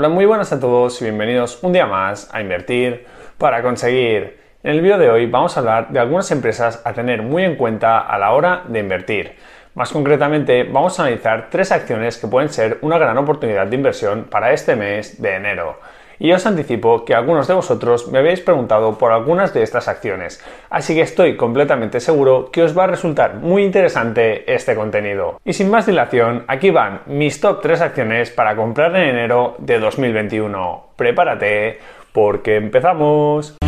Hola, muy buenas a todos y bienvenidos un día más a Invertir para conseguir. En el vídeo de hoy vamos a hablar de algunas empresas a tener muy en cuenta a la hora de invertir. Más concretamente, vamos a analizar tres acciones que pueden ser una gran oportunidad de inversión para este mes de enero y os anticipo que algunos de vosotros me habéis preguntado por algunas de estas acciones, así que estoy completamente seguro que os va a resultar muy interesante este contenido. Y sin más dilación, aquí van mis top 3 acciones para comprar en enero de 2021. Prepárate, porque empezamos.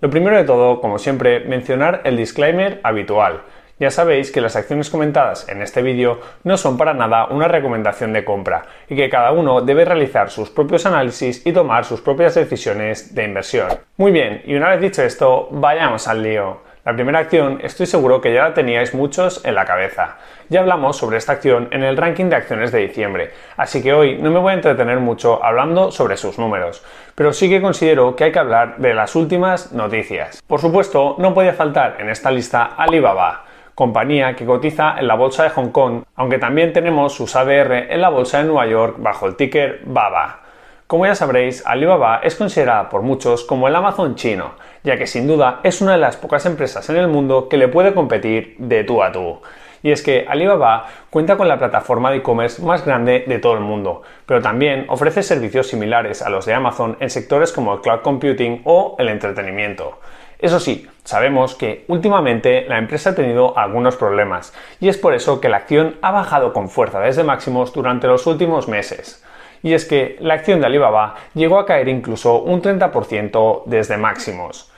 Lo primero de todo, como siempre, mencionar el disclaimer habitual. Ya sabéis que las acciones comentadas en este vídeo no son para nada una recomendación de compra y que cada uno debe realizar sus propios análisis y tomar sus propias decisiones de inversión. Muy bien, y una vez dicho esto, vayamos al lío. La primera acción estoy seguro que ya la teníais muchos en la cabeza. Ya hablamos sobre esta acción en el ranking de acciones de diciembre, así que hoy no me voy a entretener mucho hablando sobre sus números, pero sí que considero que hay que hablar de las últimas noticias. Por supuesto, no podía faltar en esta lista Alibaba, compañía que cotiza en la bolsa de Hong Kong, aunque también tenemos sus ADR en la bolsa de Nueva York bajo el ticker BABA. Como ya sabréis, Alibaba es considerada por muchos como el Amazon chino, ya que sin duda es una de las pocas empresas en el mundo que le puede competir de tú a tú. Y es que Alibaba cuenta con la plataforma de e-commerce más grande de todo el mundo, pero también ofrece servicios similares a los de Amazon en sectores como el cloud computing o el entretenimiento. Eso sí, sabemos que últimamente la empresa ha tenido algunos problemas y es por eso que la acción ha bajado con fuerza desde máximos durante los últimos meses y es que la acción de Alibaba llegó a caer incluso un 30% desde máximos.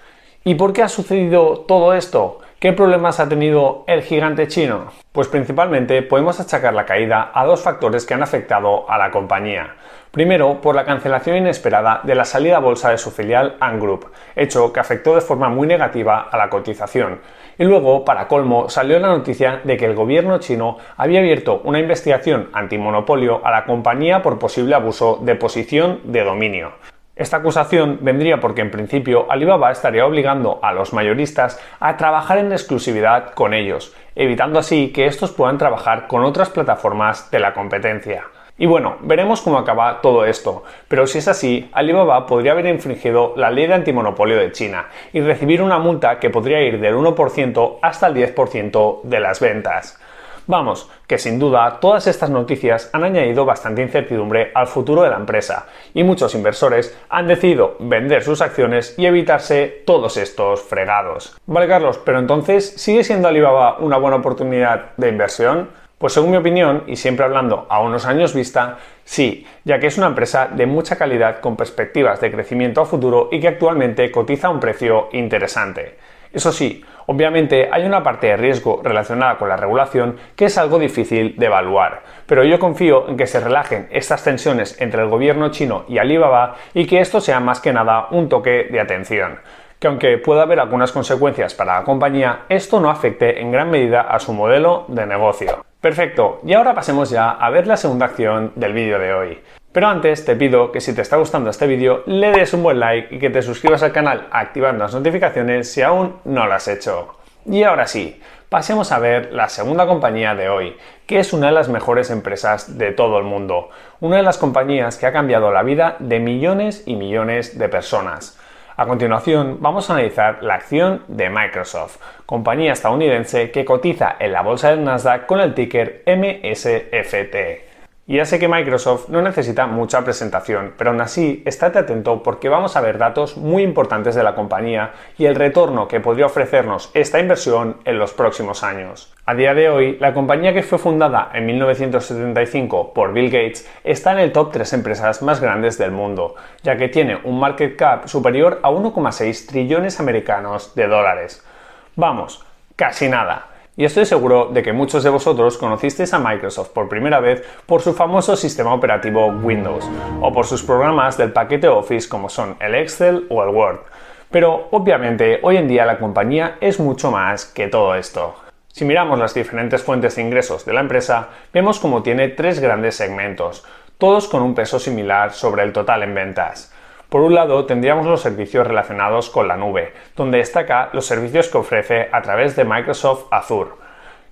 ¿Y por qué ha sucedido todo esto? ¿Qué problemas ha tenido el gigante chino? Pues principalmente podemos achacar la caída a dos factores que han afectado a la compañía. Primero, por la cancelación inesperada de la salida a bolsa de su filial Ant Group, hecho que afectó de forma muy negativa a la cotización. Y luego, para colmo, salió la noticia de que el gobierno chino había abierto una investigación antimonopolio a la compañía por posible abuso de posición de dominio. Esta acusación vendría porque en principio Alibaba estaría obligando a los mayoristas a trabajar en exclusividad con ellos, evitando así que estos puedan trabajar con otras plataformas de la competencia. Y bueno, veremos cómo acaba todo esto, pero si es así, Alibaba podría haber infringido la ley de antimonopolio de China y recibir una multa que podría ir del 1% hasta el 10% de las ventas. Vamos, que sin duda todas estas noticias han añadido bastante incertidumbre al futuro de la empresa y muchos inversores han decidido vender sus acciones y evitarse todos estos fregados. Vale Carlos, pero entonces ¿sigue siendo Alibaba una buena oportunidad de inversión? Pues según mi opinión, y siempre hablando a unos años vista, sí, ya que es una empresa de mucha calidad con perspectivas de crecimiento a futuro y que actualmente cotiza a un precio interesante. Eso sí, obviamente hay una parte de riesgo relacionada con la regulación que es algo difícil de evaluar, pero yo confío en que se relajen estas tensiones entre el gobierno chino y Alibaba y que esto sea más que nada un toque de atención que aunque pueda haber algunas consecuencias para la compañía, esto no afecte en gran medida a su modelo de negocio. Perfecto, y ahora pasemos ya a ver la segunda acción del vídeo de hoy. Pero antes te pido que si te está gustando este vídeo le des un buen like y que te suscribas al canal activando las notificaciones si aún no lo has hecho. Y ahora sí, pasemos a ver la segunda compañía de hoy, que es una de las mejores empresas de todo el mundo, una de las compañías que ha cambiado la vida de millones y millones de personas. A continuación, vamos a analizar la acción de Microsoft, compañía estadounidense que cotiza en la bolsa de Nasdaq con el ticker MSFT. Ya sé que Microsoft no necesita mucha presentación, pero aún así estate atento porque vamos a ver datos muy importantes de la compañía y el retorno que podría ofrecernos esta inversión en los próximos años. A día de hoy, la compañía que fue fundada en 1975 por Bill Gates está en el top 3 empresas más grandes del mundo, ya que tiene un market cap superior a 1,6 trillones americanos de dólares. Vamos, casi nada. Y estoy seguro de que muchos de vosotros conocisteis a Microsoft por primera vez por su famoso sistema operativo Windows o por sus programas del paquete Office como son el Excel o el Word. Pero obviamente hoy en día la compañía es mucho más que todo esto. Si miramos las diferentes fuentes de ingresos de la empresa, vemos como tiene tres grandes segmentos, todos con un peso similar sobre el total en ventas. Por un lado, tendríamos los servicios relacionados con la nube, donde destaca los servicios que ofrece a través de Microsoft Azure.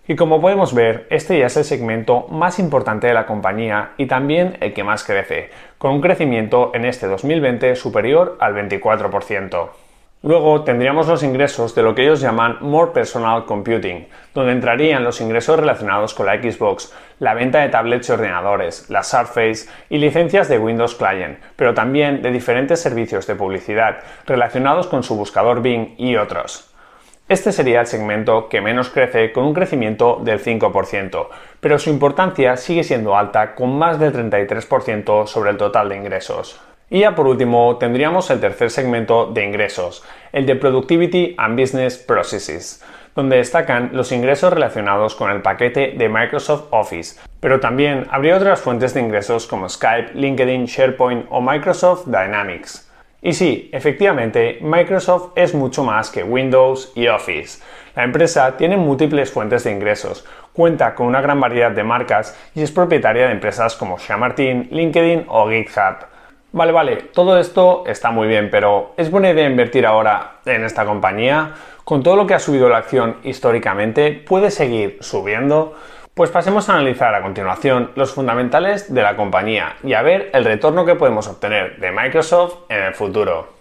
Y como podemos ver, este ya es el segmento más importante de la compañía y también el que más crece, con un crecimiento en este 2020 superior al 24%. Luego tendríamos los ingresos de lo que ellos llaman More Personal Computing, donde entrarían los ingresos relacionados con la Xbox, la venta de tablets y ordenadores, la Surface y licencias de Windows Client, pero también de diferentes servicios de publicidad relacionados con su buscador Bing y otros. Este sería el segmento que menos crece con un crecimiento del 5%, pero su importancia sigue siendo alta con más del 33% sobre el total de ingresos. Y ya por último tendríamos el tercer segmento de ingresos, el de Productivity and Business Processes, donde destacan los ingresos relacionados con el paquete de Microsoft Office, pero también habría otras fuentes de ingresos como Skype, LinkedIn, SharePoint o Microsoft Dynamics. Y sí, efectivamente, Microsoft es mucho más que Windows y Office. La empresa tiene múltiples fuentes de ingresos, cuenta con una gran variedad de marcas y es propietaria de empresas como Xamarin, LinkedIn o GitHub. Vale, vale, todo esto está muy bien, pero ¿es buena idea invertir ahora en esta compañía? Con todo lo que ha subido la acción históricamente, ¿puede seguir subiendo? Pues pasemos a analizar a continuación los fundamentales de la compañía y a ver el retorno que podemos obtener de Microsoft en el futuro.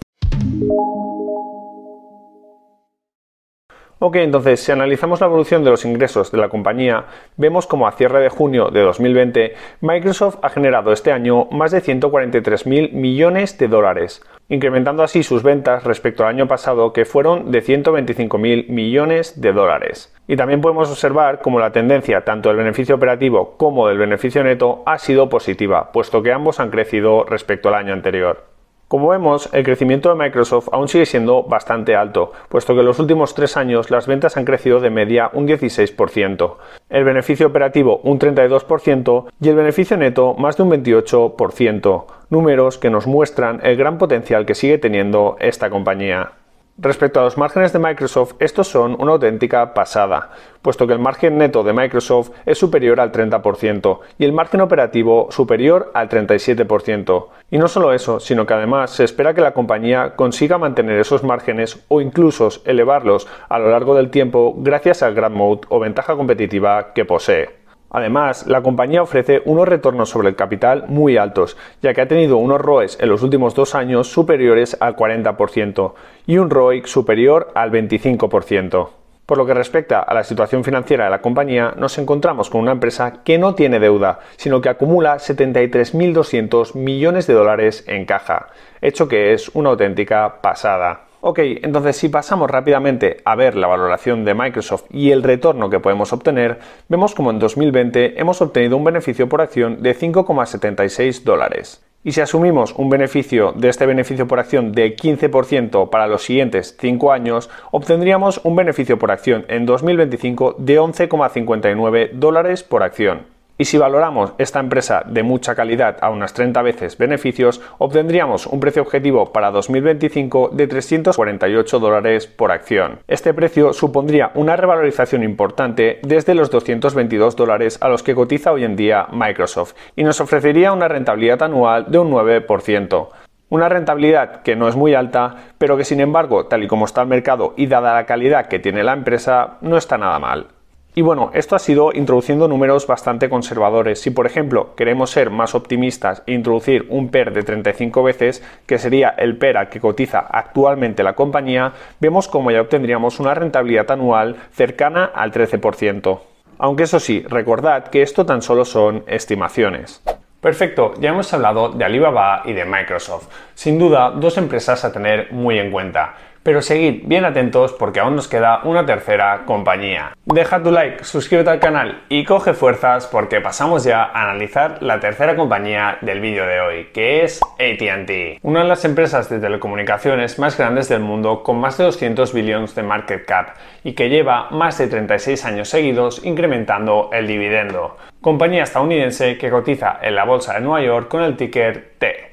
Ok, entonces si analizamos la evolución de los ingresos de la compañía, vemos como a cierre de junio de 2020 Microsoft ha generado este año más de 143.000 millones de dólares, incrementando así sus ventas respecto al año pasado que fueron de 125.000 millones de dólares. Y también podemos observar como la tendencia tanto del beneficio operativo como del beneficio neto ha sido positiva, puesto que ambos han crecido respecto al año anterior. Como vemos, el crecimiento de Microsoft aún sigue siendo bastante alto, puesto que en los últimos tres años las ventas han crecido de media un 16%, el beneficio operativo un 32% y el beneficio neto más de un 28%, números que nos muestran el gran potencial que sigue teniendo esta compañía. Respecto a los márgenes de Microsoft, estos son una auténtica pasada, puesto que el margen neto de Microsoft es superior al 30% y el margen operativo superior al 37%. Y no solo eso, sino que además se espera que la compañía consiga mantener esos márgenes o incluso elevarlos a lo largo del tiempo gracias al gran mode o ventaja competitiva que posee. Además, la compañía ofrece unos retornos sobre el capital muy altos, ya que ha tenido unos ROEs en los últimos dos años superiores al 40% y un ROIC superior al 25%. Por lo que respecta a la situación financiera de la compañía, nos encontramos con una empresa que no tiene deuda, sino que acumula 73.200 millones de dólares en caja, hecho que es una auténtica pasada. Ok, entonces si pasamos rápidamente a ver la valoración de Microsoft y el retorno que podemos obtener, vemos como en 2020 hemos obtenido un beneficio por acción de 5,76 dólares. Y si asumimos un beneficio de este beneficio por acción de 15% para los siguientes 5 años, obtendríamos un beneficio por acción en 2025 de 11,59 dólares por acción. Y si valoramos esta empresa de mucha calidad a unas 30 veces beneficios, obtendríamos un precio objetivo para 2025 de 348 dólares por acción. Este precio supondría una revalorización importante desde los 222 dólares a los que cotiza hoy en día Microsoft y nos ofrecería una rentabilidad anual de un 9%. Una rentabilidad que no es muy alta, pero que sin embargo, tal y como está el mercado y dada la calidad que tiene la empresa, no está nada mal. Y bueno, esto ha sido introduciendo números bastante conservadores. Si por ejemplo queremos ser más optimistas e introducir un PER de 35 veces, que sería el PER al que cotiza actualmente la compañía, vemos como ya obtendríamos una rentabilidad anual cercana al 13%. Aunque eso sí, recordad que esto tan solo son estimaciones. Perfecto, ya hemos hablado de Alibaba y de Microsoft. Sin duda, dos empresas a tener muy en cuenta. Pero seguid bien atentos porque aún nos queda una tercera compañía. Deja tu like, suscríbete al canal y coge fuerzas porque pasamos ya a analizar la tercera compañía del vídeo de hoy, que es ATT. Una de las empresas de telecomunicaciones más grandes del mundo con más de 200 billones de market cap y que lleva más de 36 años seguidos incrementando el dividendo. Compañía estadounidense que cotiza en la bolsa de Nueva York con el ticker T.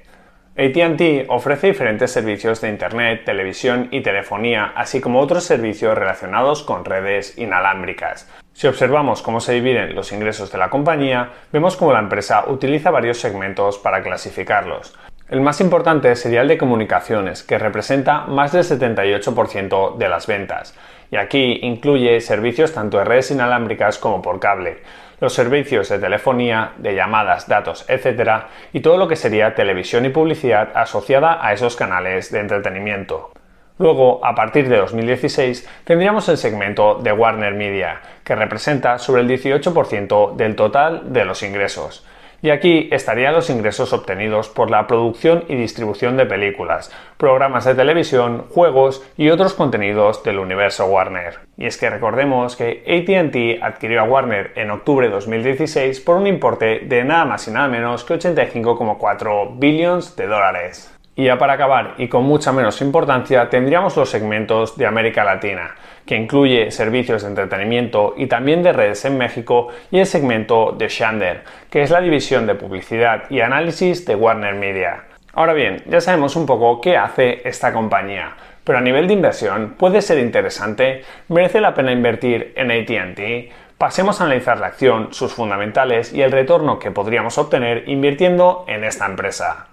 ATT ofrece diferentes servicios de Internet, televisión y telefonía, así como otros servicios relacionados con redes inalámbricas. Si observamos cómo se dividen los ingresos de la compañía, vemos cómo la empresa utiliza varios segmentos para clasificarlos. El más importante sería el de comunicaciones, que representa más del 78% de las ventas. Y aquí incluye servicios tanto de redes inalámbricas como por cable, los servicios de telefonía, de llamadas, datos, etc. y todo lo que sería televisión y publicidad asociada a esos canales de entretenimiento. Luego, a partir de 2016, tendríamos el segmento de Warner Media, que representa sobre el 18% del total de los ingresos. Y aquí estarían los ingresos obtenidos por la producción y distribución de películas, programas de televisión, juegos y otros contenidos del universo Warner. Y es que recordemos que ATT adquirió a Warner en octubre de 2016 por un importe de nada más y nada menos que 85,4 billones de dólares. Y ya para acabar, y con mucha menos importancia, tendríamos los segmentos de América Latina, que incluye servicios de entretenimiento y también de redes en México, y el segmento de Shander, que es la división de publicidad y análisis de Warner Media. Ahora bien, ya sabemos un poco qué hace esta compañía, pero a nivel de inversión puede ser interesante, merece la pena invertir en ATT, pasemos a analizar la acción, sus fundamentales y el retorno que podríamos obtener invirtiendo en esta empresa.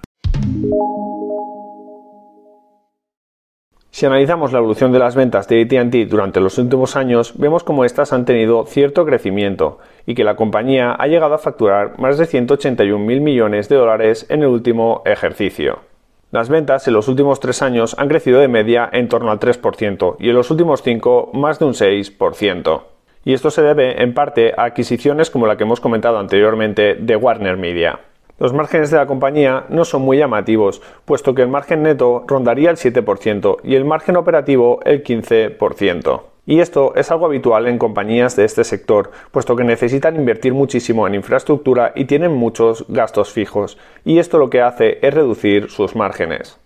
Si analizamos la evolución de las ventas de ATT durante los últimos años, vemos como éstas han tenido cierto crecimiento y que la compañía ha llegado a facturar más de 181 mil millones de dólares en el último ejercicio. Las ventas en los últimos tres años han crecido de media en torno al 3% y en los últimos cinco más de un 6%. Y esto se debe en parte a adquisiciones como la que hemos comentado anteriormente de Warner Media. Los márgenes de la compañía no son muy llamativos, puesto que el margen neto rondaría el 7% y el margen operativo el 15%. Y esto es algo habitual en compañías de este sector, puesto que necesitan invertir muchísimo en infraestructura y tienen muchos gastos fijos, y esto lo que hace es reducir sus márgenes.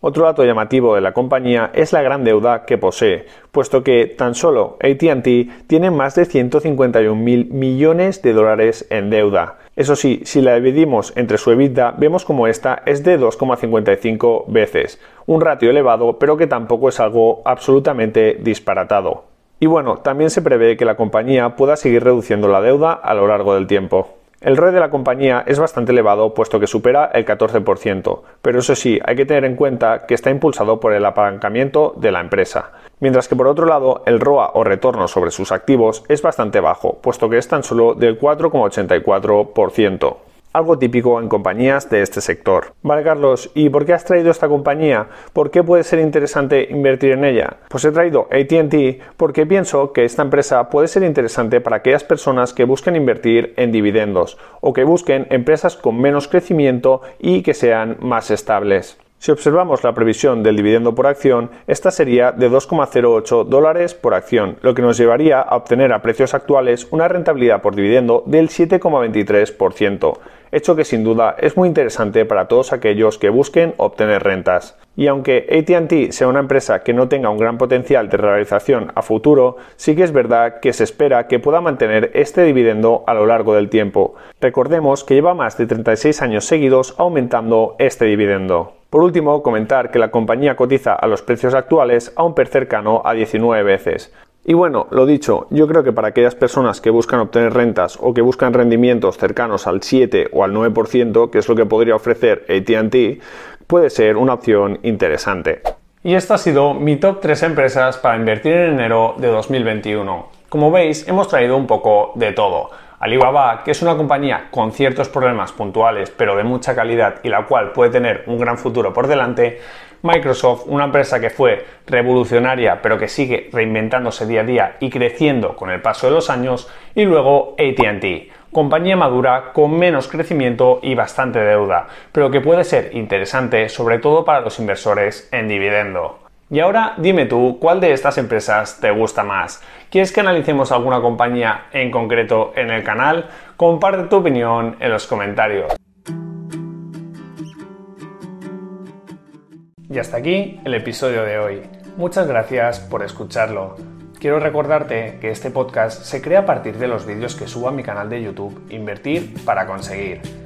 Otro dato llamativo de la compañía es la gran deuda que posee, puesto que tan solo ATT tiene más de 151 mil millones de dólares en deuda, eso sí, si la dividimos entre su EBITDA, vemos como esta es de 2,55 veces, un ratio elevado, pero que tampoco es algo absolutamente disparatado. Y bueno, también se prevé que la compañía pueda seguir reduciendo la deuda a lo largo del tiempo. El ROE de la compañía es bastante elevado puesto que supera el 14%, pero eso sí, hay que tener en cuenta que está impulsado por el apalancamiento de la empresa, mientras que por otro lado el ROA o retorno sobre sus activos es bastante bajo, puesto que es tan solo del 4,84% algo típico en compañías de este sector. Vale, Carlos, ¿y por qué has traído esta compañía? ¿Por qué puede ser interesante invertir en ella? Pues he traído ATT porque pienso que esta empresa puede ser interesante para aquellas personas que busquen invertir en dividendos o que busquen empresas con menos crecimiento y que sean más estables. Si observamos la previsión del dividendo por acción, esta sería de 2,08 dólares por acción, lo que nos llevaría a obtener a precios actuales una rentabilidad por dividendo del 7,23%, hecho que sin duda es muy interesante para todos aquellos que busquen obtener rentas. Y aunque ATT sea una empresa que no tenga un gran potencial de realización a futuro, sí que es verdad que se espera que pueda mantener este dividendo a lo largo del tiempo. Recordemos que lleva más de 36 años seguidos aumentando este dividendo. Por último, comentar que la compañía cotiza a los precios actuales a un PER cercano a 19 veces. Y bueno, lo dicho, yo creo que para aquellas personas que buscan obtener rentas o que buscan rendimientos cercanos al 7 o al 9%, que es lo que podría ofrecer ATT, puede ser una opción interesante. Y esta ha sido mi top 3 empresas para invertir en enero de 2021. Como veis, hemos traído un poco de todo. Alibaba, que es una compañía con ciertos problemas puntuales, pero de mucha calidad y la cual puede tener un gran futuro por delante, Microsoft, una empresa que fue revolucionaria pero que sigue reinventándose día a día y creciendo con el paso de los años, y luego ATT, compañía madura con menos crecimiento y bastante deuda, pero que puede ser interesante sobre todo para los inversores en dividendo. Y ahora dime tú, ¿cuál de estas empresas te gusta más? ¿Quieres que analicemos alguna compañía en concreto en el canal? Comparte tu opinión en los comentarios. Y hasta aquí el episodio de hoy. Muchas gracias por escucharlo. Quiero recordarte que este podcast se crea a partir de los vídeos que subo a mi canal de YouTube Invertir para conseguir.